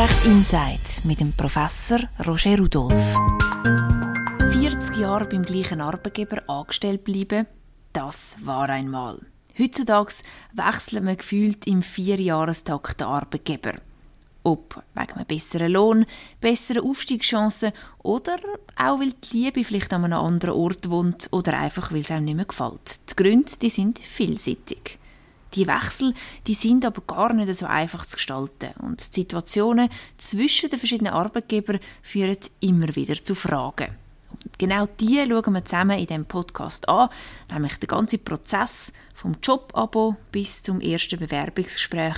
Arbeitsrecht Insight mit dem Professor Roger Rudolph. 40 Jahre beim gleichen Arbeitgeber angestellt bleiben, das war einmal. Heutzutage wechselt man gefühlt im Vierjahrestakt den Arbeitgeber. Ob wegen einem besseren Lohn, besseren Aufstiegschancen oder auch weil die Liebe vielleicht an einem anderen Ort wohnt oder einfach weil es einem nicht mehr gefällt. Die Gründe die sind vielseitig. Die Wechsel die sind aber gar nicht so einfach zu gestalten und die Situationen zwischen den verschiedenen Arbeitgebern führen immer wieder zu Fragen. Und genau die schauen wir zusammen in diesem Podcast an, nämlich den ganzen Prozess vom Jobabo bis zum ersten Bewerbungsgespräch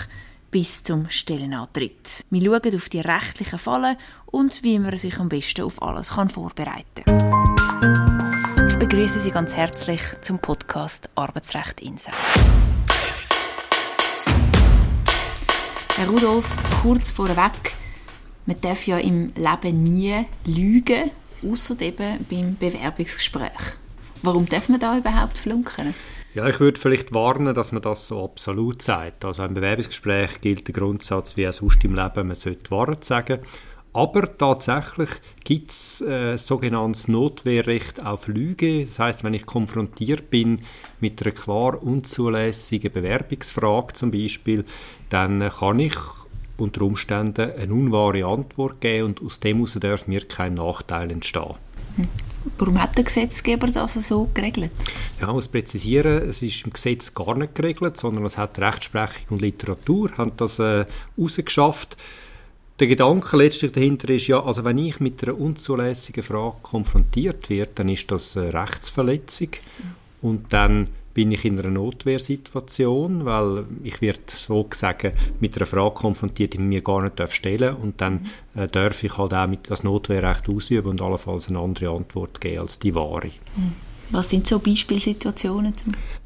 bis zum Stellenantritt. Wir schauen auf die rechtlichen Fallen und wie man sich am besten auf alles kann vorbereiten kann. Ich begrüße Sie ganz herzlich zum Podcast Arbeitsrecht Insight. Herr Rudolf, kurz vorweg, man darf ja im Leben nie lügen, außer eben beim Bewerbungsgespräch. Warum darf man da überhaupt flunkern? Ja, ich würde vielleicht warnen, dass man das so absolut sagt. Also im Bewerbungsgespräch gilt der Grundsatz wie auch sonst im Leben, man sollte die Wahrheit sagen. Aber tatsächlich gibt es äh, sogenanntes Notwehrrecht auf Lüge. Das heißt, wenn ich konfrontiert bin mit einer klar unzulässigen Bewerbungsfrage zum Beispiel, dann kann ich unter Umständen eine unwahre Antwort geben und aus dem heraus darf mir kein Nachteil entstehen. Hm. Warum hat der Gesetzgeber das so geregelt? Ja, ich muss präzisieren, es ist im Gesetz gar nicht geregelt, sondern es hat Rechtsprechung und Literatur haben das äh, rausgeschafft. Der Gedanke letztlich dahinter ist ja, also wenn ich mit einer unzulässigen Frage konfrontiert werde, dann ist das eine Rechtsverletzung und dann bin ich in einer Notwehrsituation, weil ich werde so gesagt mit einer Frage konfrontiert, die ich mir gar nicht stellen darf und dann äh, darf ich halt auch mit das Notwehrrecht ausüben und allenfalls eine andere Antwort geben als die wahre. Mhm. Was sind so Beispielsituationen?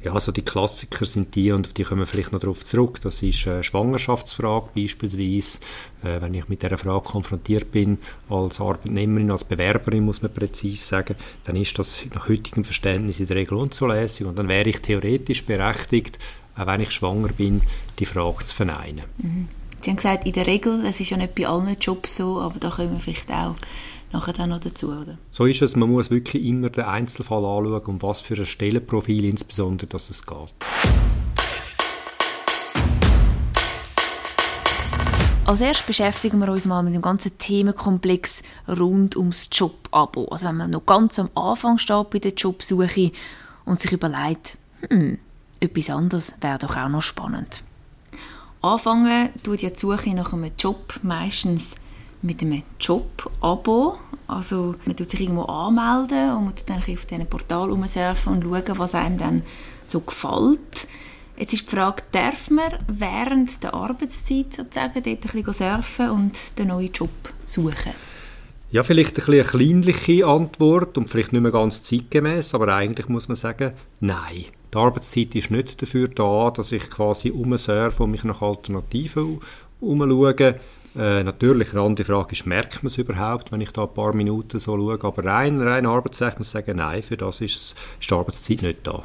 Ja, also die Klassiker sind die, und auf die kommen wir vielleicht noch darauf zurück. Das ist eine Schwangerschaftsfrage beispielsweise. Äh, wenn ich mit dieser Frage konfrontiert bin, als Arbeitnehmerin, als Bewerberin, muss man präzise sagen, dann ist das nach heutigem Verständnis in der Regel unzulässig und dann wäre ich theoretisch berechtigt, auch wenn ich schwanger bin, die Frage zu verneinen. Mhm. Sie haben gesagt, in der Regel, es ist ja nicht bei allen Jobs so, aber da können wir vielleicht auch nachher dann noch dazu, oder? So ist es. Man muss wirklich immer den Einzelfall anschauen, um was für ein Stellenprofil insbesondere dass es geht. Als erstes beschäftigen wir uns mal mit dem ganzen Themenkomplex rund ums Jobabo. Also wenn man noch ganz am Anfang steht bei der Jobsuche und sich überlegt, hm, etwas anderes wäre doch auch noch spannend. Anfangen tut ja die Suche nach einem Job meistens mit einem Job-Abo. Also man tut sich irgendwo anmelden und man tut dann auf diesem Portal rumsurfen und schauen, was einem dann so gefällt. Jetzt ist die Frage, darf man während der Arbeitszeit sozusagen dort ein bisschen surfen und den neuen Job suchen? Ja, vielleicht ein eine kleinliche Antwort und vielleicht nicht mehr ganz zeitgemäß, aber eigentlich muss man sagen, nein. Die Arbeitszeit ist nicht dafür da, dass ich quasi umsurfe und mich nach Alternativen umschaue. Äh, natürlich, eine andere Frage ist, merkt man es überhaupt, wenn ich da ein paar Minuten so schaue? Aber rein, rein Arbeitszeit muss ich sagen, nein, für das ist, ist die Arbeitszeit nicht da.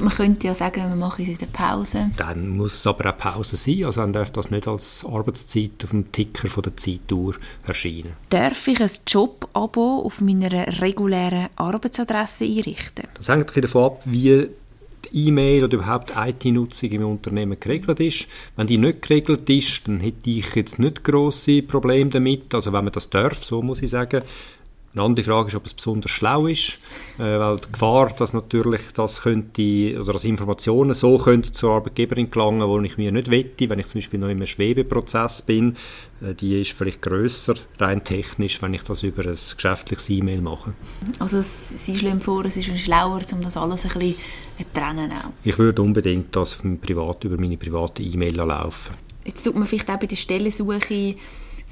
Man könnte ja sagen, wir machen es in der Pause. Dann muss es aber auch Pause sein. Also dann darf das nicht als Arbeitszeit auf dem Ticker von der Zeituhr erscheinen. Darf ich ein Job-Abo auf meiner regulären Arbeitsadresse einrichten? Das hängt davon ab, wie E-Mail oder überhaupt IT-Nutzung im Unternehmen geregelt ist. Wenn die nicht geregelt ist, dann hätte ich jetzt nicht grosse Probleme damit. Also wenn man das darf, so muss ich sagen. Eine andere Frage ist, ob es besonders schlau ist, äh, weil die Gefahr, dass natürlich das könnte, oder dass Informationen so könnte zur Arbeitgeberin gelangen, wo ich mir nicht wette, wenn ich zum Beispiel noch einem Schwebeprozess bin, äh, die ist vielleicht größer rein technisch, wenn ich das über ein geschäftliches E-Mail mache. Also Sie schlagen vor, es ist schlauer, um das alles ein bisschen zu trennen auch. Ich würde unbedingt das Privat, über meine private E-Mail laufen. Jetzt tut man vielleicht auch bei der Stellensuche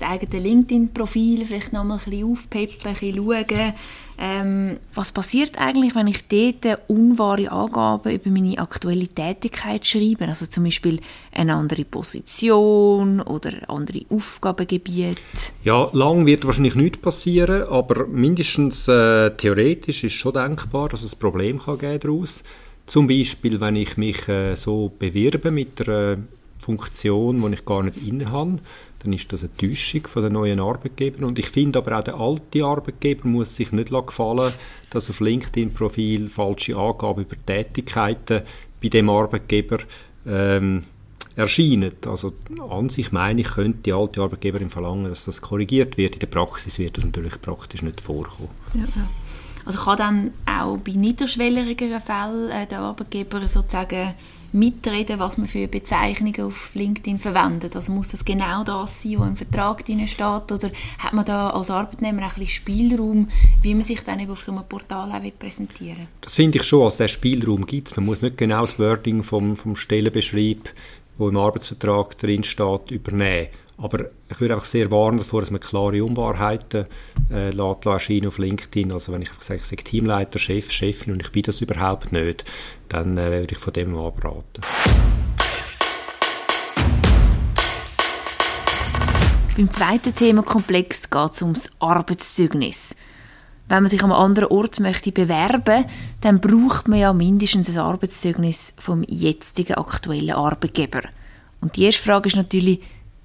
das eigene LinkedIn-Profil vielleicht noch mal ein bisschen aufpeppen, ein bisschen schauen. Ähm, was passiert eigentlich, wenn ich dort unwahre Angaben über meine aktuelle Tätigkeit schreibe? Also zum Beispiel eine andere Position oder andere Aufgabengebiete? Ja, lang wird wahrscheinlich nichts passieren, aber mindestens äh, theoretisch ist schon denkbar, dass es ein Problem kann geben daraus. Zum Beispiel, wenn ich mich äh, so bewirbe mit einer Funktion, die ich gar nicht inne habe, dann ist das eine Täuschung von den neuen Arbeitgebern. Und ich finde aber auch, der alte Arbeitgeber muss sich nicht gefallen dass auf LinkedIn-Profil falsche Angaben über Tätigkeiten bei dem Arbeitgeber ähm, erscheinen. Also an sich meine ich, könnte die alte Arbeitgeberin verlangen, dass das korrigiert wird. In der Praxis wird das natürlich praktisch nicht vorkommen. Ja. Also kann dann auch bei niederschwelligeren Fällen äh, der Arbeitgeber sozusagen mitreden, was man für Bezeichnungen auf LinkedIn verwendet? Also muss das genau das sein, was im Vertrag drin steht? Oder hat man da als Arbeitnehmer ein bisschen Spielraum, wie man sich dann eben auf so einem Portal auch präsentieren will? Das finde ich schon, als der Spielraum gibt es. Man muss nicht genau das Wording vom, vom Stellenbeschrieb, wo im Arbeitsvertrag drin steht, übernehmen. Aber ich würde einfach sehr warnen davor, dass man klare Unwahrheiten äh, lässt, erscheinen auf LinkedIn. Also wenn ich einfach sage, ich sage Teamleiter, Chef, Chefin und ich bin das überhaupt nicht, dann äh, würde ich von dem abraten. Beim zweiten Themenkomplex geht es ums Arbeitszeugnis. Wenn man sich einem anderen Ort möchte bewerben dann braucht man ja mindestens ein Arbeitszeugnis vom jetzigen aktuellen Arbeitgeber. Und die erste Frage ist natürlich,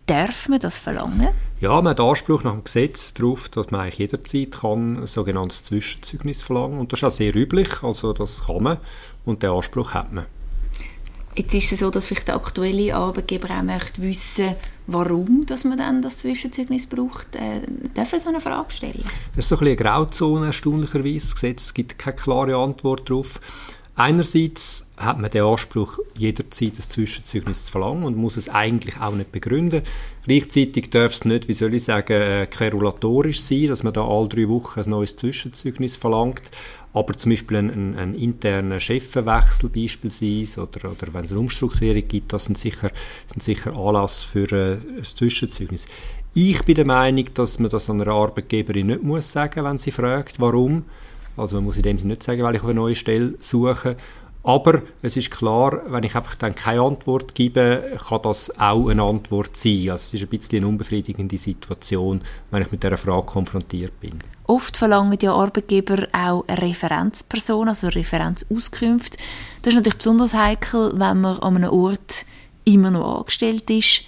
Darf man das verlangen? Ja, man hat Anspruch nach dem Gesetz darauf, dass man eigentlich jederzeit kann ein sogenanntes Zwischenzeugnis verlangen Und das ist auch sehr üblich, also das kann man und den Anspruch hat man. Jetzt ist es so, dass vielleicht der aktuelle Arbeitgeber auch möchte wissen, warum dass man dann das Zwischenzeugnis braucht. Äh, darf er so eine Frage stellen? Das ist so ein bisschen eine Grauzone, erstaunlicherweise. Das Gesetz gibt keine klare Antwort darauf. Einerseits hat man den Anspruch, jederzeit ein Zwischenzeugnis zu verlangen und muss es eigentlich auch nicht begründen. Gleichzeitig darf es nicht, wie soll ich sagen, äh, querulatorisch sein, dass man da alle drei Wochen ein neues Zwischenzeugnis verlangt. Aber zum Beispiel einen, einen internen Chefenwechsel beispielsweise oder, oder wenn es eine Umstrukturierung gibt, das sind sicher, sind sicher Anlass für äh, ein Zwischenzeugnis. Ich bin der Meinung, dass man das einer Arbeitgeberin nicht muss sagen, wenn sie fragt, warum. Also man muss in dem Sinne nicht sagen, weil ich eine neue Stelle suche. Aber es ist klar, wenn ich einfach dann keine Antwort gebe, kann das auch eine Antwort sein. Also es ist ein bisschen eine unbefriedigende Situation, wenn ich mit dieser Frage konfrontiert bin. Oft verlangen die Arbeitgeber auch eine Referenzperson, also eine Referenzauskünfte. Das ist natürlich besonders heikel, wenn man an einem Ort immer noch angestellt ist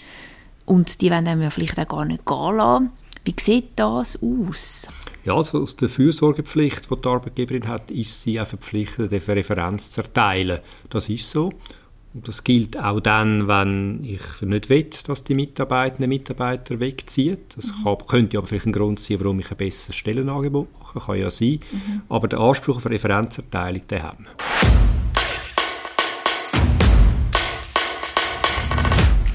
und die wollen ja vielleicht auch gar nicht gehen lassen. Wie sieht das aus? Ja, also aus der Fürsorgepflicht, die die Arbeitgeberin hat, ist sie auch verpflichtet, eine Referenz zu erteilen. Das ist so. Und das gilt auch dann, wenn ich nicht will, dass die Mitarbeitenden Mitarbeiter wegziehen. Das mhm. kann, könnte aber vielleicht ein Grund sein, warum ich ein besseres Stellenangebot mache. Kann ja sein. Mhm. Aber der Anspruch auf Referenzerteilung, den haben wir.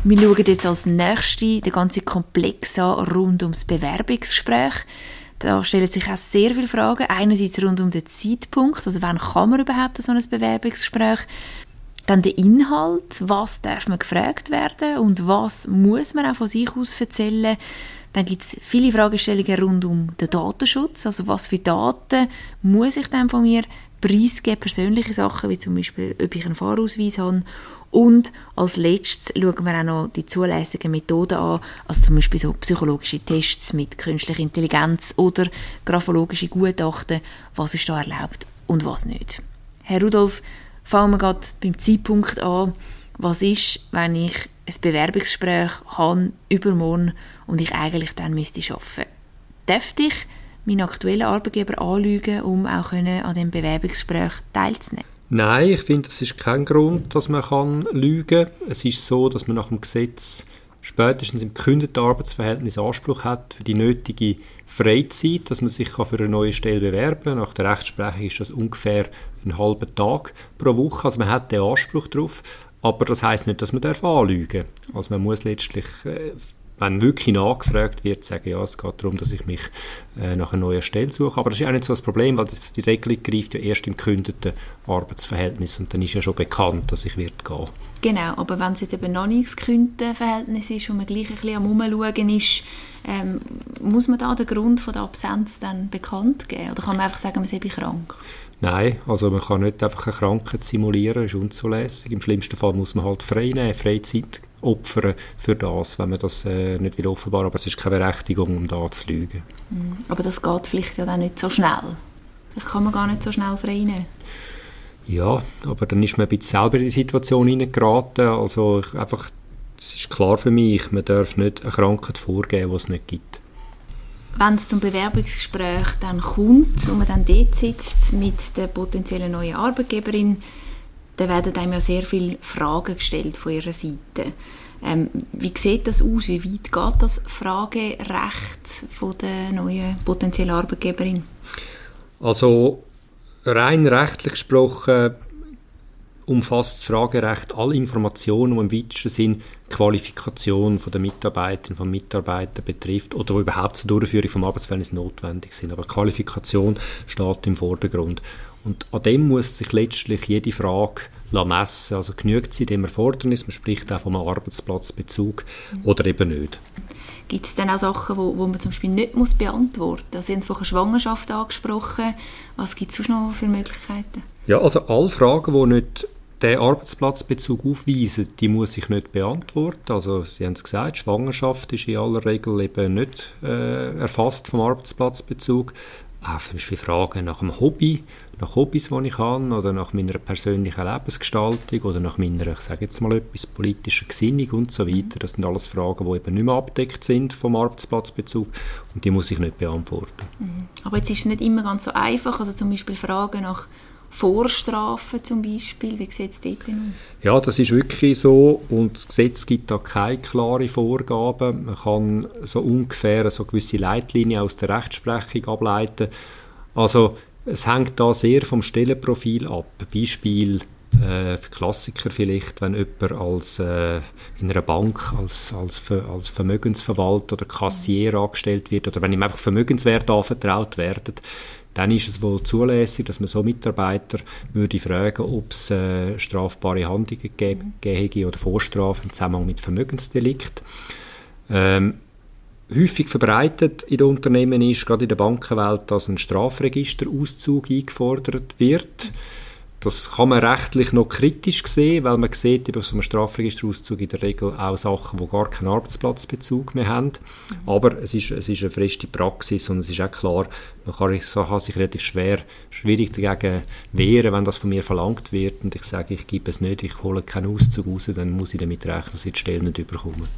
Wir schauen jetzt als nächstes den ganzen Komplex an rund ums Bewerbungsgespräch. Da stellen sich auch sehr viele Fragen. Einerseits rund um den Zeitpunkt, also wann kann man überhaupt so ein Bewerbungsgespräch? Dann der Inhalt, was darf man gefragt werden und was muss man auch von sich aus erzählen. Dann gibt es viele Fragestellungen rund um den Datenschutz, also was für Daten muss ich dann von mir preisgeben, persönliche Sachen, wie zum Beispiel, ob ich einen Fahrausweis habe. Und als letztes schauen wir auch noch die zulässigen Methoden an, also zum Beispiel so psychologische Tests mit künstlicher Intelligenz oder graphologische Gutachten, was ist da erlaubt und was nicht. Herr Rudolf, fangen wir gerade beim Zeitpunkt an. Was ist, wenn ich ein Bewerbungsgespräch habe übermorgen und ich eigentlich dann müsste arbeiten? Darf ich meinen aktuellen Arbeitgeber anlügen, um auch an dem Bewerbungsgespräch teilzunehmen? Nein, ich finde, das ist kein Grund, dass man kann lügen kann. Es ist so, dass man nach dem Gesetz spätestens im gekündigten Arbeitsverhältnis Anspruch hat für die nötige Freizeit, dass man sich für eine neue Stelle bewerben kann. Nach der Rechtsprechung ist das ungefähr einen halben Tag pro Woche. Also man hat den Anspruch darauf. Aber das heißt nicht, dass man anlügen darf. Also man muss letztlich äh, wenn wirklich nachgefragt wird, sagen, ja, es geht darum, dass ich mich äh, nach einer neuen Stelle suche. Aber das ist auch nicht so das Problem, weil das, die Regelung greift ja erst im gekündigten Arbeitsverhältnis und dann ist ja schon bekannt, dass ich wird gehen. Genau, aber wenn es jetzt eben noch nicht das gekündigte Verhältnis ist und man gleich ein bisschen am Umschauen ist, ähm, muss man da den Grund von der Absenz dann bekannt geben? Oder kann man einfach sagen, man sei krank? Nein, also man kann nicht einfach eine Krankheit simulieren, das ist unzulässig. Im schlimmsten Fall muss man halt frei nehmen, Freizeit opfern für das, wenn man das äh, nicht will offenbaren. Aber es ist keine Berechtigung, um da zu lügen. Mhm. Aber das geht vielleicht ja dann nicht so schnell. Vielleicht kann man gar nicht so schnell frei nehmen. Ja, aber dann ist man ein bisschen selber in die Situation hineingeraten. Also einfach es ist klar für mich, man darf nicht eine Krankheit vorgeben, die es nicht gibt. Wenn es zum Bewerbungsgespräch dann kommt und man dann dort sitzt mit der potenziellen neuen Arbeitgeberin, dann werden einem ja sehr viele Fragen gestellt von ihrer Seite. Ähm, wie sieht das aus? Wie weit geht das Fragerecht von der neuen potenziellen Arbeitgeberin? Also rein rechtlich gesprochen umfasst das Fragerecht alle Informationen, die im weitesten Sinn die Qualifikation der Mitarbeiterinnen von Mitarbeitern betrifft oder überhaupt zur Durchführung des Arbeitsverhältnisses notwendig sind. Aber Qualifikation steht im Vordergrund. Und an dem muss sich letztlich jede Frage messen. Also genügt sie dem Erfordernis, man spricht auch vom Arbeitsplatzbezug mhm. oder eben nicht. Gibt es dann auch Sachen, wo, wo man zum Beispiel nicht muss beantworten muss? Sie haben vorhin Schwangerschaft angesprochen. Was gibt es sonst noch für Möglichkeiten? Ja, also alle Fragen, die nicht den Arbeitsplatzbezug aufweisen, die muss ich nicht beantworten. Also Sie haben es gesagt, Schwangerschaft ist in aller Regel eben nicht äh, erfasst vom Arbeitsplatzbezug. Auch zum Beispiel Fragen nach dem Hobby, nach Hobbys, die ich habe, oder nach meiner persönlichen Lebensgestaltung, oder nach meiner, ich sage jetzt mal etwas, politischen Gesinnung und so weiter. Das sind alles Fragen, die eben nicht mehr abdeckt sind vom Arbeitsplatzbezug und die muss ich nicht beantworten. Mhm. Aber jetzt ist es nicht immer ganz so einfach, also zum Beispiel Fragen nach Vorstrafen zum Beispiel? Wie sieht es dort aus? Ja, das ist wirklich so und das Gesetz gibt da keine klaren Vorgaben. Man kann so ungefähr so gewisse Leitlinien aus der Rechtsprechung ableiten. Also es hängt da sehr vom Stellenprofil ab. Beispiel äh, Klassiker vielleicht, wenn jemand als, äh, in einer Bank als, als, als Vermögensverwalter oder Kassier angestellt wird oder wenn ihm einfach Vermögenswerte anvertraut werden, dann ist es wohl zulässig, dass man so Mitarbeiter würde fragen, ob es äh, strafbare Handlungen gegeben mhm. oder Vorstrafen im Zusammenhang mit Vermögensdelikt. Ähm, häufig verbreitet in den Unternehmen ist, gerade in der Bankenwelt, dass ein Strafregisterauszug eingefordert wird. Das kann man rechtlich noch kritisch sehen, weil man sieht eben so einem Strafregisterauszug in der Regel auch Sachen, die gar keinen Arbeitsplatzbezug mehr haben. Aber es ist, es ist eine feste Praxis und es ist auch klar, man kann, kann sich relativ schwer, schwierig dagegen wehren, wenn das von mir verlangt wird und ich sage, ich gebe es nicht, ich hole keinen Auszug raus, dann muss ich damit rechnen, dass ich die Stelle nicht überkomme.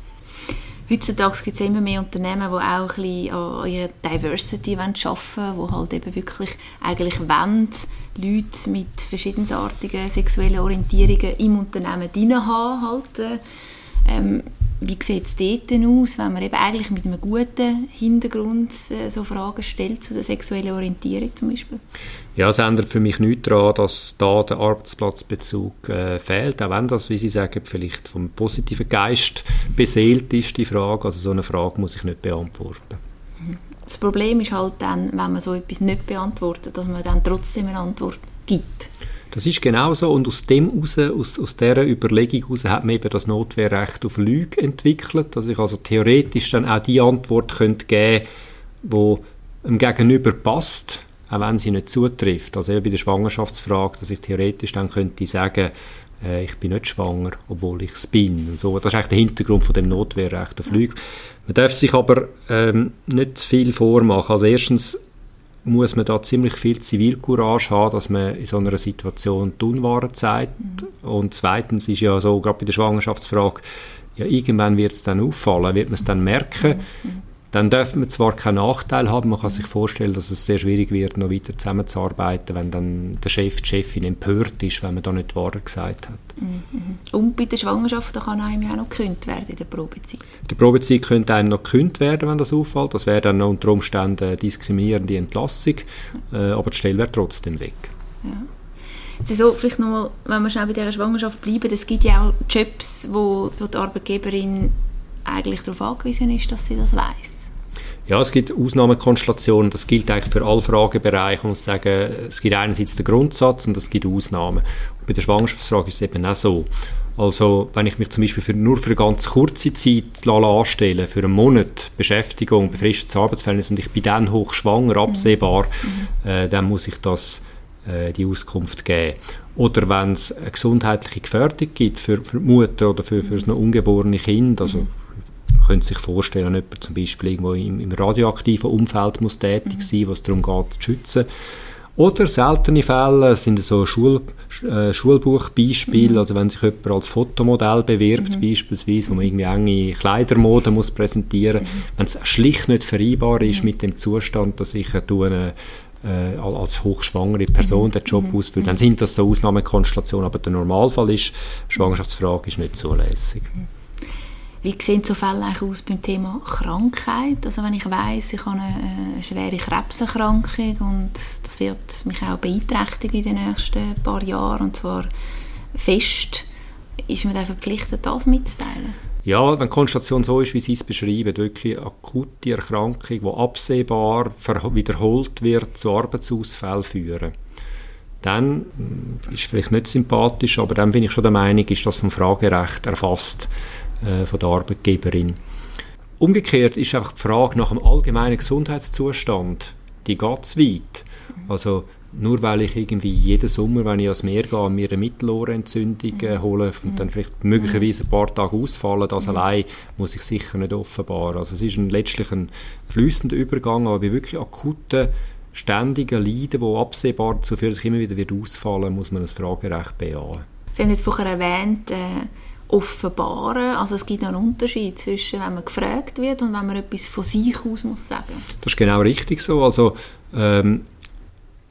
Heutzutage gibt es immer mehr Unternehmen, die auch ein bisschen an ihrer Diversity arbeiten wollen, die halt eben wirklich eigentlich wollen, Leute mit verschiedensartigen sexuellen Orientierungen im Unternehmen drin haben. Halt, äh, ähm, wie sieht es dort aus, wenn man eben eigentlich mit einem guten Hintergrund äh, so Fragen stellt zu der sexuellen Orientierung zum Beispiel? Ja, es ändert für mich nichts daran, dass da der Arbeitsplatzbezug äh, fehlt, auch wenn das, wie Sie sagen, vielleicht vom positiven Geist beseelt ist, die Frage. Also so eine Frage muss ich nicht beantworten. Das Problem ist halt dann, wenn man so etwas nicht beantwortet, dass man dann trotzdem eine Antwort gibt. Das ist genau so und aus dem raus, aus, aus dieser Überlegung heraus hat man eben das Notwehrrecht auf Lüge entwickelt, dass ich also theoretisch dann auch die Antwort könnte geben könnte, die dem Gegenüber passt, auch wenn sie nicht zutrifft. Also eben bei der Schwangerschaftsfrage, dass ich theoretisch dann könnte sagen, äh, ich bin nicht schwanger, obwohl ich es bin. So. Das ist eigentlich der Hintergrund von dem Notwehrrecht auf Lüge. Man darf sich aber ähm, nicht zu viel vormachen. Also erstens muss man da ziemlich viel Zivilcourage haben, dass man in so einer Situation die Unwahre zeigt. Mhm. Und zweitens ist ja so, gerade bei der Schwangerschaftsfrage, ja, irgendwann wird es dann auffallen, wird man es dann merken. Mhm dann darf man zwar keinen Nachteil haben, man kann sich vorstellen, dass es sehr schwierig wird, noch weiter zusammenzuarbeiten, wenn dann der Chef, die Chefin empört ist, wenn man da nicht die Wahrheit gesagt hat. Mhm. Und bei der Schwangerschaft kann einem ja auch noch gekündigt werden in der Probezeit. In der Probezeit könnte einem noch gekündigt werden, wenn das auffällt. Das wäre dann unter Umständen eine diskriminierende Entlassung, äh, aber die Stelle wäre trotzdem weg. Ja. Jetzt so, vielleicht nochmal, wenn wir schnell bei dieser Schwangerschaft bleiben, es gibt ja auch Jobs, wo, wo die Arbeitgeberin eigentlich darauf angewiesen ist, dass sie das weiß. Ja, es gibt Ausnahmekonstellationen, das gilt eigentlich für alle Fragebereiche. Man muss sagen, es gibt einerseits den Grundsatz und es gibt Ausnahmen. Und bei der Schwangerschaftsfrage ist es eben auch so. Also, wenn ich mich zum Beispiel für, nur für eine ganz kurze Zeit anstelle, für einen Monat Beschäftigung, befristetes Arbeitsverhältnis und ich bin dann hochschwanger, absehbar, mhm. äh, dann muss ich das, äh, die Auskunft geben. Oder wenn es eine gesundheitliche Gefährdung gibt für, für die Mutter oder für, für das noch ungeborene Kind, also mhm man könnte sich vorstellen, jemand zum Beispiel irgendwo im, im radioaktiven Umfeld muss tätig mhm. sein, was darum geht, zu schützen. Oder seltene Fälle sind so Schul, äh, Schulbuchbeispiele, mhm. also wenn sich jemand als Fotomodell bewirbt, mhm. beispielsweise, wo man irgendwie enge Kleidermode muss präsentieren, mhm. wenn es schlicht nicht vereinbar ist mhm. mit dem Zustand, dass ich eine, äh, als hochschwangere Person mhm. den Job mhm. ausführe, dann sind das so Ausnahmekonstellationen, aber der Normalfall ist, Schwangerschaftsfrage ist nicht zulässig. Wie sehen so Fälle eigentlich aus beim Thema Krankheit? Also wenn ich weiß, ich habe eine, schwere Krebserkrankung und das wird mich auch beeinträchtigen in den nächsten paar Jahren und zwar fest, ist man dann verpflichtet, das mitzuteilen? Ja, wenn die Konstellation so ist, wie Sie es beschreiben, wirklich eine akute Erkrankung, die absehbar wiederholt wird, zu Arbeitsausfällen führen, dann ist vielleicht nicht sympathisch, aber dann bin ich schon der Meinung, ist das vom Fragerecht erfasst äh, von der Arbeitgeberin. Umgekehrt ist einfach die Frage nach dem allgemeinen Gesundheitszustand, die geht zu weit. Also nur weil ich irgendwie jeden Sommer, wenn ich ans Meer gehe, mir eine Mittelohrentzündung äh, hole und dann vielleicht möglicherweise ein paar Tage ausfallen, das allein muss ich sicher nicht offenbaren. Also es ist ein, letztlich ein fließender Übergang, aber bei wirklich akuten, ständigen Leiden, die absehbar dazu führen, dass ich immer wieder wird ausfallen muss man das Fragerecht bejahen. Sie haben jetzt vorher erwähnt, äh offenbaren. Also es gibt noch einen Unterschied zwischen, wenn man gefragt wird und wenn man etwas von sich aus muss sagen. Das ist genau richtig so. Also ähm,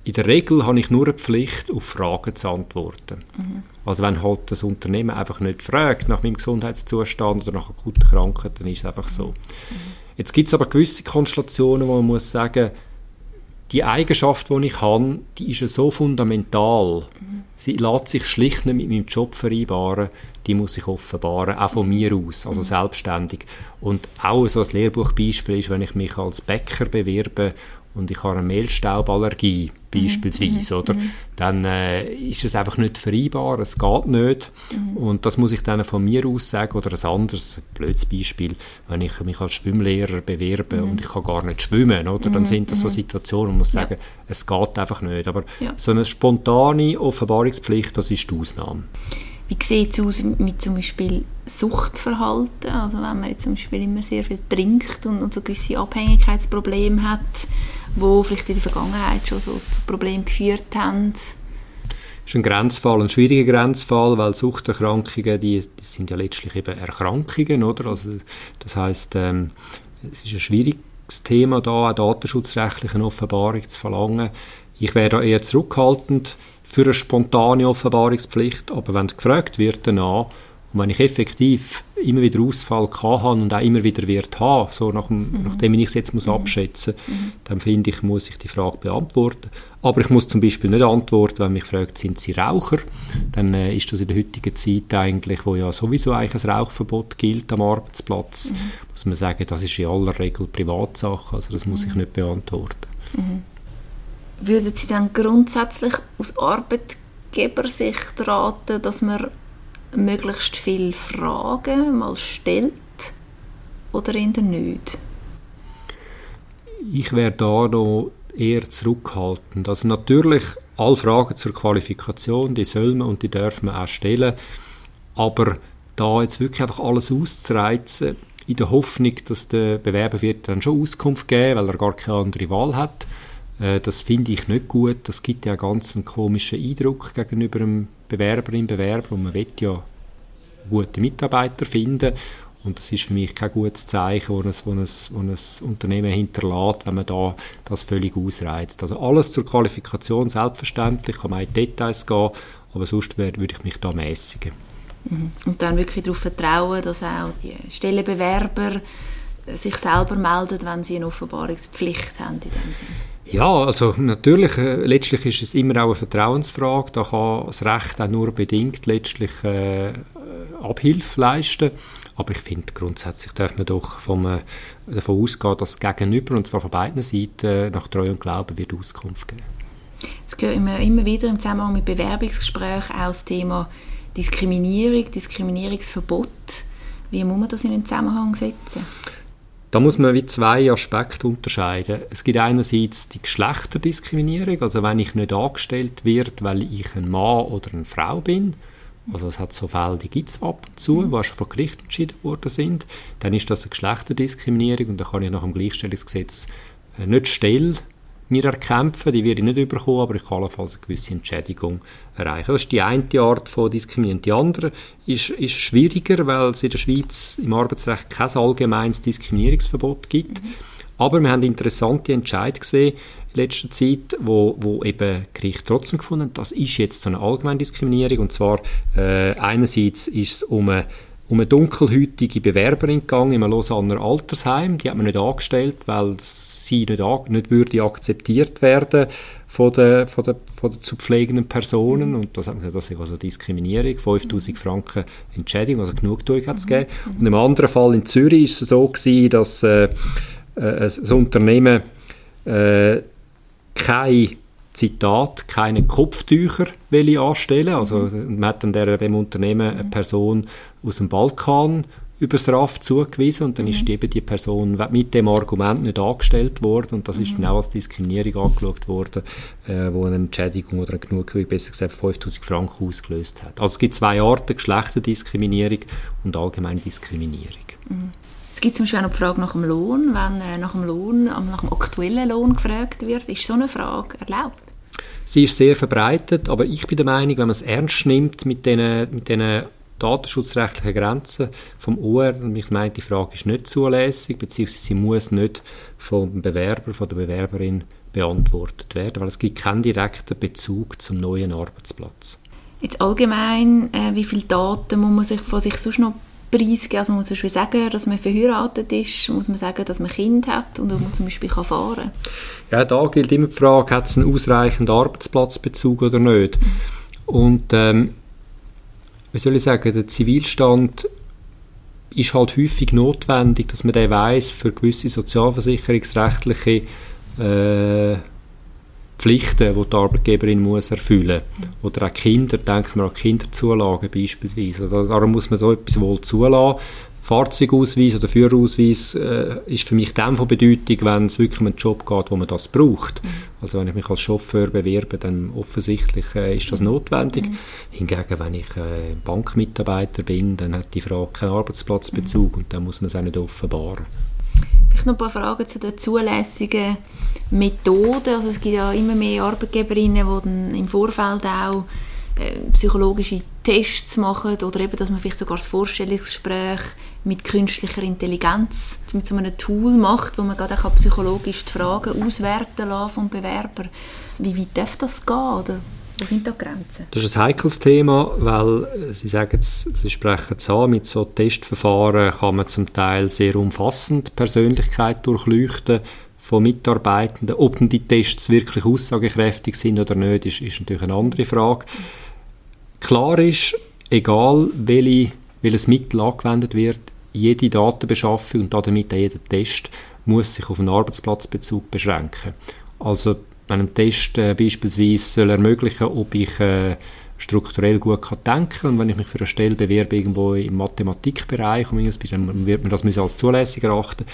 in der Regel habe ich nur eine Pflicht, auf Fragen zu antworten. Mhm. Also wenn halt das Unternehmen einfach nicht fragt nach meinem Gesundheitszustand oder nach akuten Krankheit, dann ist es einfach so. Mhm. Jetzt gibt es aber gewisse Konstellationen, wo man muss sagen, die Eigenschaft, die ich habe, die ist ja so fundamental. Mhm. Sie lässt sich schlicht nicht mit meinem Job vereinbaren, die muss ich offenbaren, auch von mir aus, also mhm. selbstständig. Und auch so ein Lehrbuchbeispiel ist, wenn ich mich als Bäcker bewerbe und ich habe eine Mehlstauballergie beispielsweise, mhm. oder? Mhm. Dann äh, ist es einfach nicht vereinbar, es geht nicht. Mhm. Und das muss ich dann von mir aus sagen. Oder ein anderes, ein blödes Beispiel, wenn ich mich als Schwimmlehrer bewerbe mhm. und ich kann gar nicht schwimmen, oder? Dann mhm. sind das so mhm. Situationen, wo man muss sagen, ja. es geht einfach nicht. Aber ja. so eine spontane Offenbarungspflicht, das ist die Ausnahme. Wie sieht es aus mit zum Beispiel Suchtverhalten? Also wenn man jetzt zum Beispiel immer sehr viel trinkt und, und so gewisse Abhängigkeitsprobleme hat, wo vielleicht in der Vergangenheit schon so zu Problemen geführt haben? Das ist ein Grenzfall, ein schwieriger Grenzfall, weil Suchterkrankungen, die, die sind ja letztlich eben Erkrankungen, oder? Also das heißt, ähm, es ist ein schwieriges Thema da, eine datenschutzrechtliche Offenbarung zu verlangen. Ich wäre da eher zurückhaltend für eine spontane Offenbarungspflicht, aber wenn gefragt wird danach, und wenn ich effektiv immer wieder Ausfall habe und auch immer wieder wird haben, so nach dem, mhm. nachdem ich es jetzt muss mhm. abschätzen muss, mhm. dann finde ich, muss ich die Frage beantworten. Aber ich muss zum Beispiel nicht antworten, wenn mich fragt, sind Sie Raucher? Dann äh, ist das in der heutigen Zeit eigentlich, wo ja sowieso eigentlich ein Rauchverbot gilt am Arbeitsplatz, mhm. muss man sagen, das ist in aller Regel Privatsache, also das muss ich mhm. nicht beantworten. Mhm. Würden Sie dann grundsätzlich aus Arbeitgebersicht raten, dass man möglichst viele Fragen mal stellt oder in der nicht? Ich wäre da noch eher zurückhaltend. Also natürlich, alle Fragen zur Qualifikation, die soll man und die darf man auch stellen, aber da jetzt wirklich einfach alles auszureizen, in der Hoffnung, dass der Bewerber wird dann schon Auskunft geben, weil er gar keine andere Wahl hat, äh, das finde ich nicht gut. Das gibt ja ganz einen komischen Eindruck gegenüber einem Bewerberin, Bewerber und man will ja gute Mitarbeiter finden und das ist für mich kein gutes Zeichen, das ein, ein, ein Unternehmen hinterlässt, wenn man da das völlig ausreizt. Also alles zur Qualifikation selbstverständlich, kann man in Details gehen, aber sonst würde ich mich da mäßigen. Mhm. Und dann wirklich darauf vertrauen, dass auch die Stellenbewerber sich selber melden, wenn sie eine Offenbarungspflicht haben in dem Sinne. Ja, also natürlich, äh, letztlich ist es immer auch eine Vertrauensfrage. Da kann das Recht auch nur bedingt letztlich äh, Abhilfe leisten. Aber ich finde, grundsätzlich darf man doch vom, äh, davon ausgehen, dass das Gegenüber, und zwar von beiden Seiten, nach Treu und Glauben wird Auskunft geben. Es gehört immer, immer wieder im Zusammenhang mit Bewerbungsgesprächen auch das Thema Diskriminierung, Diskriminierungsverbot. Wie muss man das in den Zusammenhang setzen? Da muss man wie zwei Aspekte unterscheiden. Es gibt einerseits die Geschlechterdiskriminierung, also wenn ich nicht angestellt wird, weil ich ein Mann oder eine Frau bin, also es hat so Fälle, die gibt es ab und zu, mhm. die schon von Gericht entschieden worden sind, dann ist das eine Geschlechterdiskriminierung und da kann ich nach dem Gleichstellungsgesetz äh, nicht Stelle mir erkämpfen, die werde ich nicht bekommen, aber ich kann allenfalls eine gewisse Entschädigung erreichen. Das ist die eine Art von Diskriminierung. Die andere ist, ist schwieriger, weil es in der Schweiz im Arbeitsrecht kein allgemeines Diskriminierungsverbot gibt. Mhm. Aber wir haben interessante Entscheidungen gesehen in letzter Zeit, wo, wo eben Gericht trotzdem gefunden haben, das ist jetzt so eine allgemeine Diskriminierung. Und zwar äh, einerseits ist es um eine um eine dunkelhäutige Bewerberin gegangen im Lausanner Altersheim. Die hat man nicht angestellt, weil sie nicht, nicht würde akzeptiert werden von den, von den, von den zu pflegenden Personen. Und das, das ist also Diskriminierung. 5000 Franken Entschädigung, also Genugtuung hat es gegeben. Und im anderen Fall in Zürich ist es so gewesen, dass äh, äh, ein Unternehmen äh, keine Zitat, keine Kopftücher will ich anstellen. Also man hat dann der, dem Unternehmen eine Person aus dem Balkan übers RAF zugewiesen und dann mhm. ist eben die Person mit dem Argument nicht angestellt worden und das mhm. ist dann auch als Diskriminierung angeschaut worden, äh, wo eine Entschädigung oder eine Genugtuung, besser gesagt 5000 Franken ausgelöst hat. Also es gibt zwei Arten, Geschlechterdiskriminierung und allgemeine Diskriminierung. Mhm. Es gibt zum Beispiel auch noch die Frage nach dem Lohn. Wenn äh, nach dem Lohn, nach dem aktuellen Lohn gefragt wird, ist so eine Frage erlaubt? Sie ist sehr verbreitet, aber ich bin der Meinung, wenn man es ernst nimmt mit diesen mit den datenschutzrechtlichen Grenzen vom OR, und ich meine, die Frage ist nicht zulässig, beziehungsweise sie muss nicht vom Bewerber, von der Bewerberin beantwortet werden, weil es gibt keinen direkten Bezug zum neuen Arbeitsplatz. Jetzt allgemein, äh, wie viele Daten muss man sich von sich sonst noch preisgeben? Also man muss zum Beispiel sagen, dass man verheiratet ist, muss man sagen, dass man Kind hat und ob man zum Beispiel fahren kann? Ja, da gilt immer die Frage, hat es einen ausreichenden Arbeitsplatzbezug oder nicht? Und ähm, wie soll ich sagen, der Zivilstand ist halt häufig notwendig, dass man den weiß für gewisse sozialversicherungsrechtliche äh, Pflichten, die die Arbeitgeberin muss erfüllen muss. Oder auch Kinder, denken wir an Kinderzulagen beispielsweise. Darum muss man so etwas wohl zulassen. Fahrzeugausweis oder Führerausweis äh, ist für mich dann von Bedeutung, wenn es wirklich um einen Job geht, wo man das braucht. Mhm. Also wenn ich mich als Chauffeur bewerbe, dann offensichtlich äh, ist das notwendig. Mhm. Hingegen, wenn ich äh, Bankmitarbeiter bin, dann hat die Frage keinen Arbeitsplatzbezug mhm. und dann muss man es auch nicht offenbaren. Vielleicht noch ein paar Fragen zu den zulässigen Methoden. Also es gibt ja immer mehr Arbeitgeberinnen, die dann im Vorfeld auch äh, psychologische Tests machen oder eben, dass man vielleicht sogar das Vorstellungsgespräch mit künstlicher Intelligenz mit so einem Tool macht, wo man gerade auch psychologisch die Fragen auswerten lassen vom Bewerber. Wie weit darf das gehen? Oder wo sind da Grenzen? Das ist ein heikles Thema, weil äh, Sie sagen Sie sprechen es an, mit so Testverfahren kann man zum Teil sehr umfassend Persönlichkeit durchleuchten von Mitarbeitenden. Ob denn die Tests wirklich aussagekräftig sind oder nicht, ist, ist natürlich eine andere Frage. Klar ist, egal welche, welches Mittel angewendet wird, jede Datenbeschaffung und damit auch jeder Test muss sich auf einen Arbeitsplatzbezug beschränken. Also wenn ein Test äh, beispielsweise soll ermöglichen ob ich äh, strukturell gut kann denken und wenn ich mich für eine Stelle bewerbe irgendwo im Mathematikbereich, dann wird man das als zulässig erachten.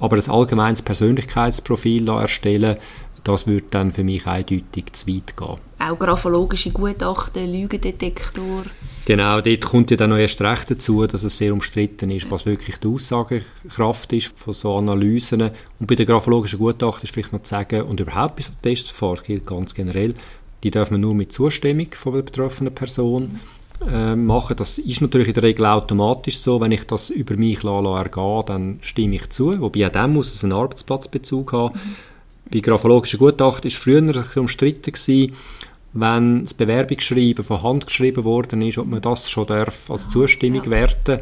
Aber ein allgemeines Persönlichkeitsprofil erstellen, das würde dann für mich eindeutig zu weit gehen. Auch graphologische Gutachten, Lügendetektor. Genau, dort kommt ja dann noch erst recht dazu, dass es sehr umstritten ist, was wirklich die Aussagekraft ist von so Analysen. Und bei den graphologischen Gutachten ist vielleicht noch zu sagen, und überhaupt bei so Testverfahren gilt ganz generell, die darf man nur mit Zustimmung von der betroffenen Person äh, machen. Das ist natürlich in der Regel automatisch so. Wenn ich das über mich ergehe, dann stimme ich zu. Wobei auch dann muss es einen Arbeitsplatzbezug haben. Mhm. Bei graphologischen Gutachten war früher umstritten, gewesen, wenn das Bewerbungsschreiben von Hand geschrieben worden ist, ob man das schon darf als Zustimmung ja. werten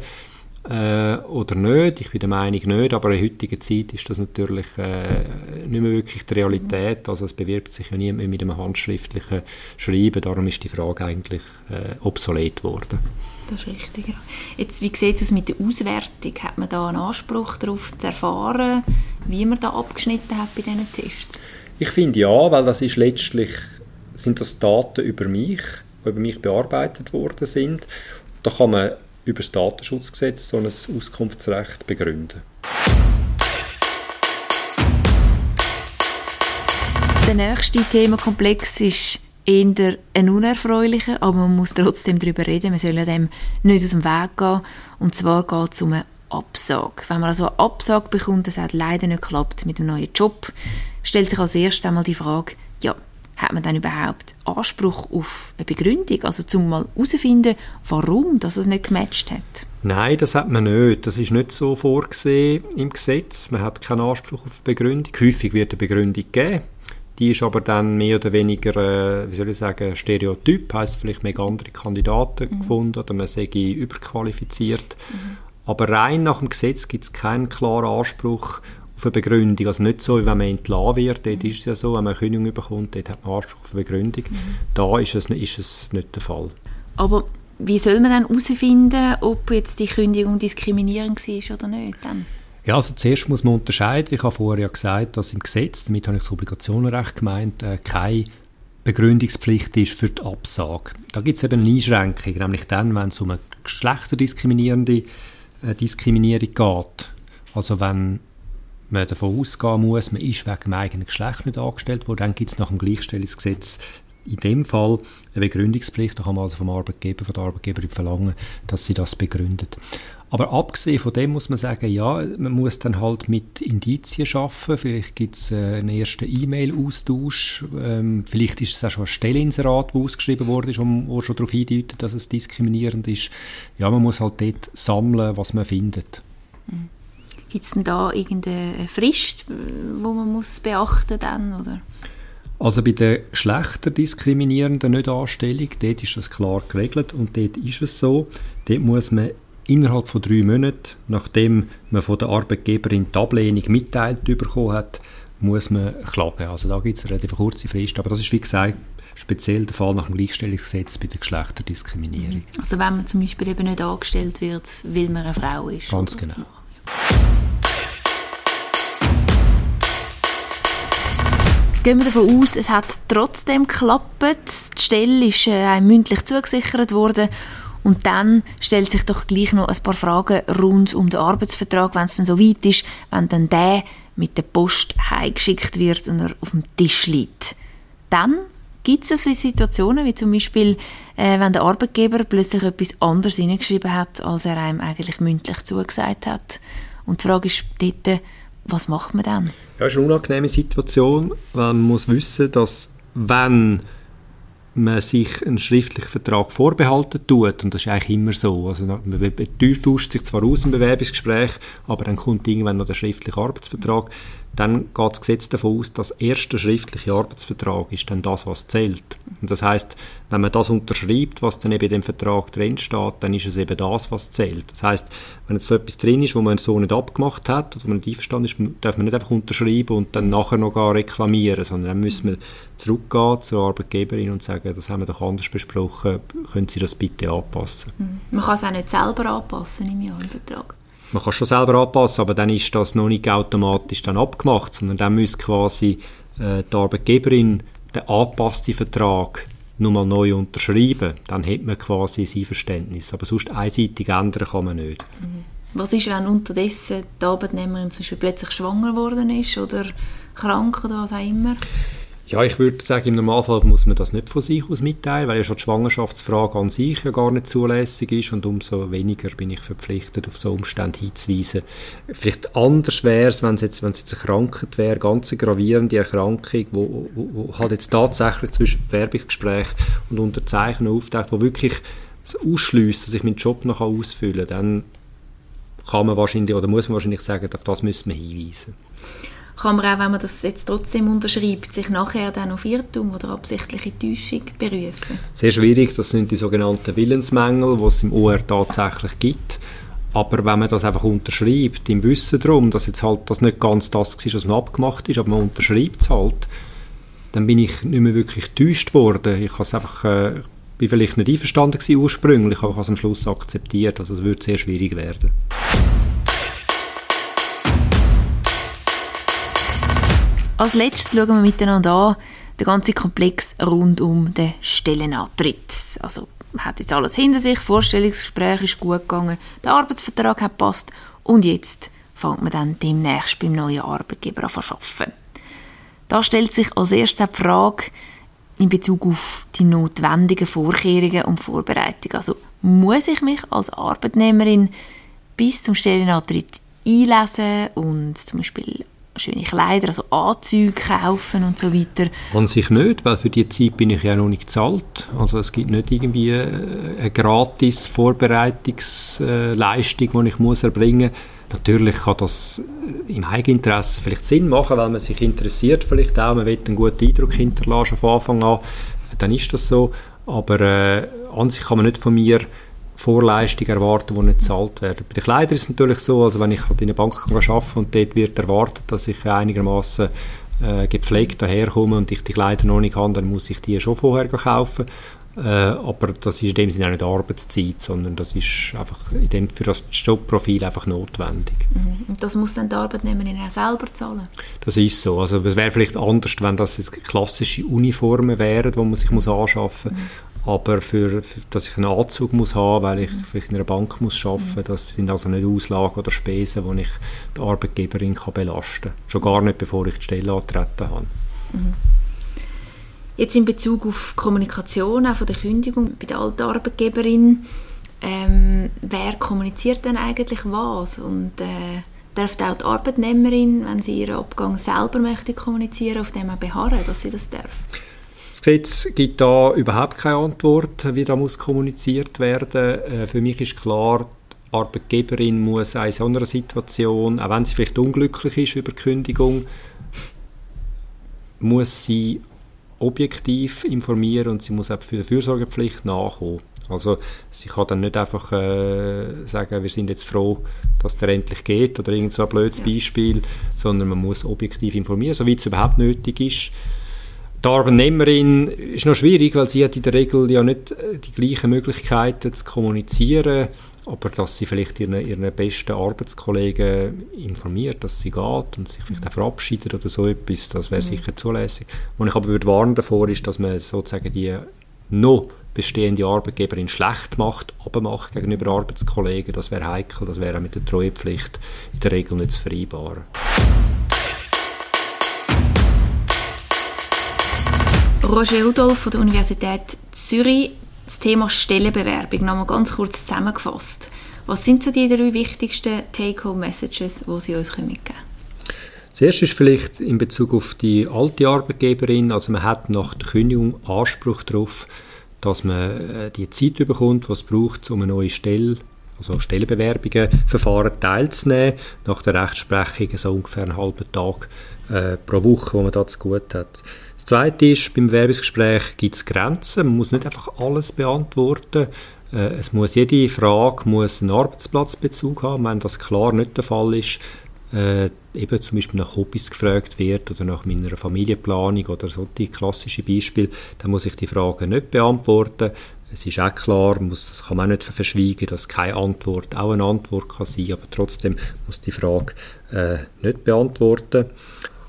äh, oder nicht. Ich bin der Meinung nicht, aber in heutiger Zeit ist das natürlich äh, nicht mehr wirklich die Realität. Also es bewirbt sich ja niemand mehr mit einem handschriftlichen Schreiben, darum ist die Frage eigentlich äh, obsolet worden. Das ist richtig, ja. Jetzt, wie sieht es aus mit der Auswertung? Hat man da einen Anspruch darauf zu erfahren, wie man da abgeschnitten hat bei diesen Tests? Ich finde ja, weil das ist letztlich sind das Daten über mich, die über mich bearbeitet worden sind. Da kann man über das Datenschutzgesetz so ein Auskunftsrecht begründen. Der nächste Themenkomplex ist eher ein unerfreulicher, aber man muss trotzdem darüber reden. Man soll dem nicht aus dem Weg gehen. Und zwar geht es um eine Absage. Wenn man also eine Absage bekommt, das hat leider nicht geklappt mit dem neuen Job, stellt sich als erstes einmal die Frage, ja, hat man dann überhaupt Anspruch auf eine Begründung? Also zum mal herauszufinden, warum das es nicht gematcht hat? Nein, das hat man nicht. Das ist nicht so vorgesehen im Gesetz. Man hat keinen Anspruch auf eine Begründung. Häufig wird eine Begründung gegeben. Die ist aber dann mehr oder weniger, äh, wie soll ich sagen, Stereotyp, heißt vielleicht mehr andere Kandidaten mhm. gefunden oder man sei überqualifiziert. Mhm. Aber rein nach dem Gesetz gibt es keinen klaren Anspruch auf eine Begründung. Also nicht so, wie wenn man entlassen wird, dort ist es ja so, wenn man eine Kündigung bekommt, dort hat man Anspruch auf eine Begründung. Mhm. Da ist es, ist es nicht der Fall. Aber wie soll man dann herausfinden, ob jetzt die Kündigung diskriminierend war oder nicht? Dann? Ja, also zuerst muss man unterscheiden. Ich habe vorher ja gesagt, dass im Gesetz, damit habe ich das Obligationenrecht gemeint, äh, keine Begründungspflicht ist für die Absage. Da gibt es eben eine Einschränkung, nämlich dann, wenn es um eine geschlechterdiskriminierende äh, Diskriminierung geht. Also wenn man davon ausgehen muss, man ist wegen dem eigenen Geschlecht nicht angestellt worden, dann gibt es nach dem Gleichstellungsgesetz in dem Fall eine Begründungspflicht. Da kann man also vom Arbeitgeber, von der Arbeitgeberin verlangen, dass sie das begründet. Aber abgesehen von dem muss man sagen, ja, man muss dann halt mit Indizien schaffen. Vielleicht gibt es äh, einen ersten E-Mail-Austausch. Ähm, vielleicht ist es auch schon ein Stellinserat, das ausgeschrieben wurde, wo schon darauf hindeutet, dass es diskriminierend ist. Ja, man muss halt dort sammeln, was man findet. Mhm. Gibt es denn da irgendeine Frist, wo man muss beachten dann, oder? Also bei der geschlechterdiskriminierenden Nichtanstellung, dort ist das klar geregelt und dort ist es so, dort muss man innerhalb von drei Monaten, nachdem man von der Arbeitgeberin die Ablehnung mitteilt bekommen hat, muss man klagen. Also da gibt es eine relativ kurze Frist, aber das ist wie gesagt speziell der Fall nach dem Gleichstellungsgesetz bei der Geschlechterdiskriminierung. Also wenn man zum Beispiel eben nicht angestellt wird, weil man eine Frau ist? Ganz genau. Gehen wir davon aus, es hat trotzdem geklappt. Die Stelle ist äh, mündlich zugesichert worden und dann stellt sich doch gleich noch ein paar Fragen rund um den Arbeitsvertrag, wenn es dann so weit ist, wenn dann der mit der Post heimgeschickt wird und er auf dem Tisch liegt. Dann gibt es also Situationen, wie zum Beispiel, äh, wenn der Arbeitgeber plötzlich etwas anderes hineingeschrieben hat, als er einem eigentlich mündlich zugesagt hat. Und die Frage ist dort, was macht man dann? Ja, es ist eine unangenehme Situation, weil man muss wissen, dass wenn man sich einen schriftlichen Vertrag vorbehalten tut, und das ist eigentlich immer so, also man tauscht sich zwar aus im Bewerbungsgespräch, aber dann kommt irgendwann noch der schriftliche Arbeitsvertrag, dann geht das Gesetz davon aus, dass der erste schriftliche Arbeitsvertrag ist dann das, was zählt. Und das heißt, wenn man das unterschreibt, was dann eben in dem Vertrag drin steht, dann ist es eben das, was zählt. Das heißt, wenn jetzt so etwas drin ist, wo man so nicht abgemacht hat oder man nicht einverstanden ist, darf man nicht einfach unterschreiben und dann nachher noch gar reklamieren, sondern dann müssen wir zurückgehen zur Arbeitgeberin und sagen, das haben wir doch anders besprochen, können Sie das bitte anpassen? Mhm. Man kann es auch nicht selber anpassen im Jahr im Vertrag. Man kann schon selber anpassen, aber dann ist das noch nicht automatisch dann abgemacht, sondern dann muss quasi äh, die Arbeitgeberin den angepassten Vertrag nochmal neu unterschreiben. Dann hat man quasi sein Verständnis. Aber sonst einseitig ändern kann man nicht. Mhm. Was ist, wenn unterdessen die Arbeitnehmerin zum Beispiel plötzlich schwanger geworden ist oder krank oder was auch immer? Ja, ich würde sagen, im Normalfall muss man das nicht von sich aus mitteilen, weil ja schon die Schwangerschaftsfrage an sich ja gar nicht zulässig ist und umso weniger bin ich verpflichtet, auf so Umstände hinzuweisen. Vielleicht anders wäre es, wenn es jetzt, wenn es jetzt eine Krankheit wäre, ganz eine gravierende Erkrankung, wo, wo, wo halt jetzt tatsächlich zwischen Bewerbungsgespräch und Unterzeichnung auftaucht, wo wirklich ausschließt, dass ich meinen Job noch ausfüllen kann, dann kann man wahrscheinlich, oder muss man wahrscheinlich sagen, auf das müssen wir hinweisen kann man auch, wenn man das jetzt trotzdem unterschreibt, sich nachher dann auf Irrtum oder absichtliche Täuschung berufen? Sehr schwierig, das sind die sogenannten Willensmängel, die es im OR tatsächlich gibt. Aber wenn man das einfach unterschreibt, im Wissen darum, dass jetzt halt das nicht ganz das war, was man abgemacht ist, aber man unterschreibt es halt, dann bin ich nicht mehr wirklich getäuscht worden. Ich habe es einfach, äh, bin vielleicht nicht einverstanden ursprünglich, aber ich habe es am Schluss akzeptiert. Also es würde sehr schwierig werden. Als letztes schauen wir miteinander an, den ganzen Komplex rund um den Stellenantritt. Also man hat jetzt alles hinter sich, Vorstellungsgespräch ist gut gegangen, der Arbeitsvertrag hat passt und jetzt fängt man dann demnächst beim neuen Arbeitgeber an zu arbeiten. Da stellt sich als erstes die Frage in Bezug auf die notwendigen Vorkehrungen und Vorbereitungen. Also muss ich mich als Arbeitnehmerin bis zum Stellenantritt einlesen und zum Beispiel schöne Kleider, also Anzüge kaufen und so weiter? An sich nicht, weil für die Zeit bin ich ja noch nicht gezahlt. Also es gibt nicht irgendwie äh, eine gratis Vorbereitungsleistung, die ich muss erbringen muss. Natürlich kann das im Eigeninteresse vielleicht Sinn machen, weil man sich interessiert vielleicht auch, man will einen guten Eindruck hinterlassen von Anfang an, dann ist das so. Aber äh, an sich kann man nicht von mir Vorleistungen erwarten, die nicht gezahlt werden. Bei den Kleidern ist es natürlich so, also wenn ich halt in einer Bank arbeite und dort wird erwartet, dass ich einigermaßen äh, gepflegt daherkomme und ich die Kleider noch nicht habe, dann muss ich die schon vorher kaufen. Äh, aber das ist in dem Sinne auch nicht Arbeitszeit, sondern das ist einfach in dem, für das Jobprofil einfach notwendig. Mhm. Und das muss dann die Arbeitnehmerin auch selber zahlen? Das ist so. Also es wäre vielleicht anders, wenn das jetzt klassische Uniformen wären, die man sich muss anschaffen muss. Mhm. Aber für, für, dass ich einen Anzug muss haben, weil ich vielleicht in einer Bank muss arbeiten, das sind also nicht Auslagen oder Spesen, die ich die Arbeitgeberin kann belasten kann. Schon gar nicht, bevor ich die Stelle antreten habe. Jetzt in Bezug auf Kommunikation, auch von der Kündigung bei der alten Arbeitgeberin, ähm, wer kommuniziert denn eigentlich was? Und äh, darf auch die Arbeitnehmerin, wenn sie ihren Abgang selber möchte kommunizieren, auf dem auch beharren, dass sie das darf? Das Gesetz gibt da überhaupt keine Antwort, wie da muss kommuniziert werden. Äh, für mich ist klar, die Arbeitgeberin muss in so einer Situation, auch wenn sie vielleicht unglücklich ist über Kündigung, muss sie objektiv informieren und sie muss auch für die Fürsorgepflicht nachkommen. Also sie kann dann nicht einfach äh, sagen, wir sind jetzt froh, dass der endlich geht oder irgend so ein blödes ja. Beispiel, sondern man muss objektiv informieren, soweit es überhaupt nötig ist. Die Arbeitnehmerin ist noch schwierig, weil sie hat in der Regel ja nicht äh, die gleichen Möglichkeiten zu kommunizieren, aber dass sie vielleicht ihren, ihren besten Arbeitskollegen informiert, dass sie geht und sich vielleicht auch verabschiedet oder so etwas, das wäre mhm. sicher zulässig. Und ich aber würde warnen davor ist, dass man sozusagen die noch bestehende Arbeitgeberin schlecht macht, aber macht gegenüber Arbeitskollegen, das wäre heikel, das wäre mit der Treuepflicht in der Regel nicht zu vereinbaren. Roger Rudolph von der Universität Zürich. Das Thema Stellenbewerbung, nochmal ganz kurz zusammengefasst. Was sind so die drei wichtigsten Take-Home-Messages, die Sie uns mitgeben können? Das erste ist vielleicht in Bezug auf die alte Arbeitgeberin. Also man hat nach der Kündigung Anspruch darauf, dass man äh, die Zeit bekommt, was es braucht, um eine neue Stelle also Stellenbewerbungen, Verfahren teilzunehmen. Nach der Rechtsprechung so ungefähr einen halben Tag äh, pro Woche, wo man das gut hat. Zweite ist, beim Bewerbungsgespräch gibt es Grenzen. Man muss nicht einfach alles beantworten. Äh, es muss, jede Frage muss einen Arbeitsplatzbezug haben. Wenn das klar nicht der Fall ist, äh, eben zum Beispiel nach Hobbys gefragt wird oder nach meiner Familienplanung oder so die klassischen Beispiele, dann muss ich die Fragen nicht beantworten. Es ist auch klar, muss, das kann man auch nicht verschweigen, dass keine Antwort auch eine Antwort kann sein, aber trotzdem muss die Frage äh, nicht beantworten.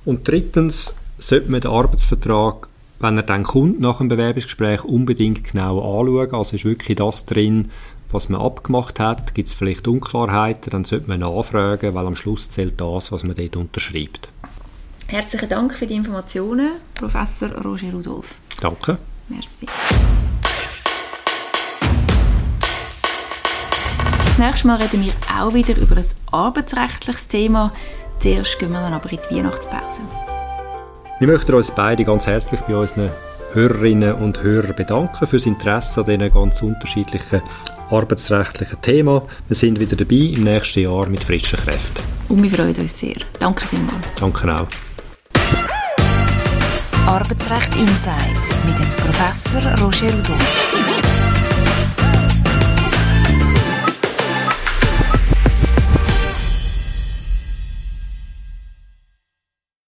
Und drittens, sollte man den Arbeitsvertrag, wenn er dann kommt nach dem Bewerbungsgespräch, unbedingt genau anschauen. Also ist wirklich das drin, was man abgemacht hat. Gibt es vielleicht Unklarheiten, dann sollte man nachfragen, weil am Schluss zählt das, was man dort unterschreibt. Herzlichen Dank für die Informationen, Professor Roger Rudolph. Danke. Merci. Das nächste Mal reden wir auch wieder über ein arbeitsrechtliches Thema. Zuerst gehen wir dann aber in die Weihnachtspause. Wir möchten uns beide ganz herzlich bei unseren Hörerinnen und Hörern bedanken für das Interesse an diesen ganz unterschiedlichen arbeitsrechtlichen Themen. Wir sind wieder dabei im nächsten Jahr mit frischen Kräften. Und wir freuen uns sehr. Danke vielmals. Danke auch. Arbeitsrecht Insights mit dem Professor Roger Rudolph.